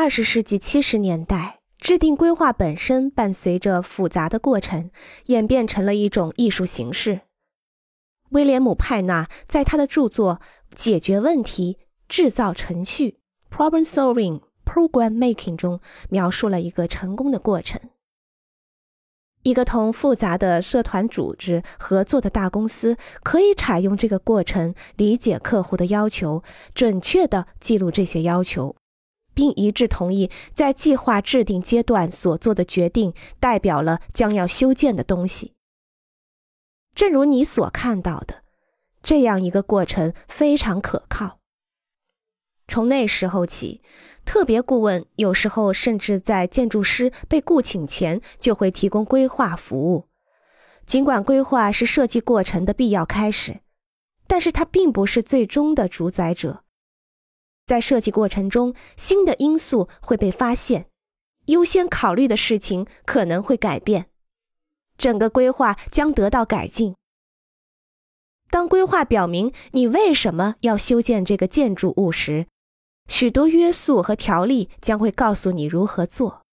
二十世纪七十年代，制定规划本身伴随着复杂的过程，演变成了一种艺术形式。威廉姆·派纳在他的著作《解决问题、制造程序》（Problem Solving, Program Making） 中描述了一个成功的过程。一个同复杂的社团组织合作的大公司，可以采用这个过程，理解客户的要求，准确地记录这些要求，并一致同意在计划制定阶段所做的决定代表了将要修建的东西。正如你所看到的，这样一个过程非常可靠。从那时候起，特别顾问有时候甚至在建筑师被雇请前就会提供规划服务。尽管规划是设计过程的必要开始，但是它并不是最终的主宰者。在设计过程中，新的因素会被发现，优先考虑的事情可能会改变。整个规划将得到改进。当规划表明你为什么要修建这个建筑物时，许多约束和条例将会告诉你如何做。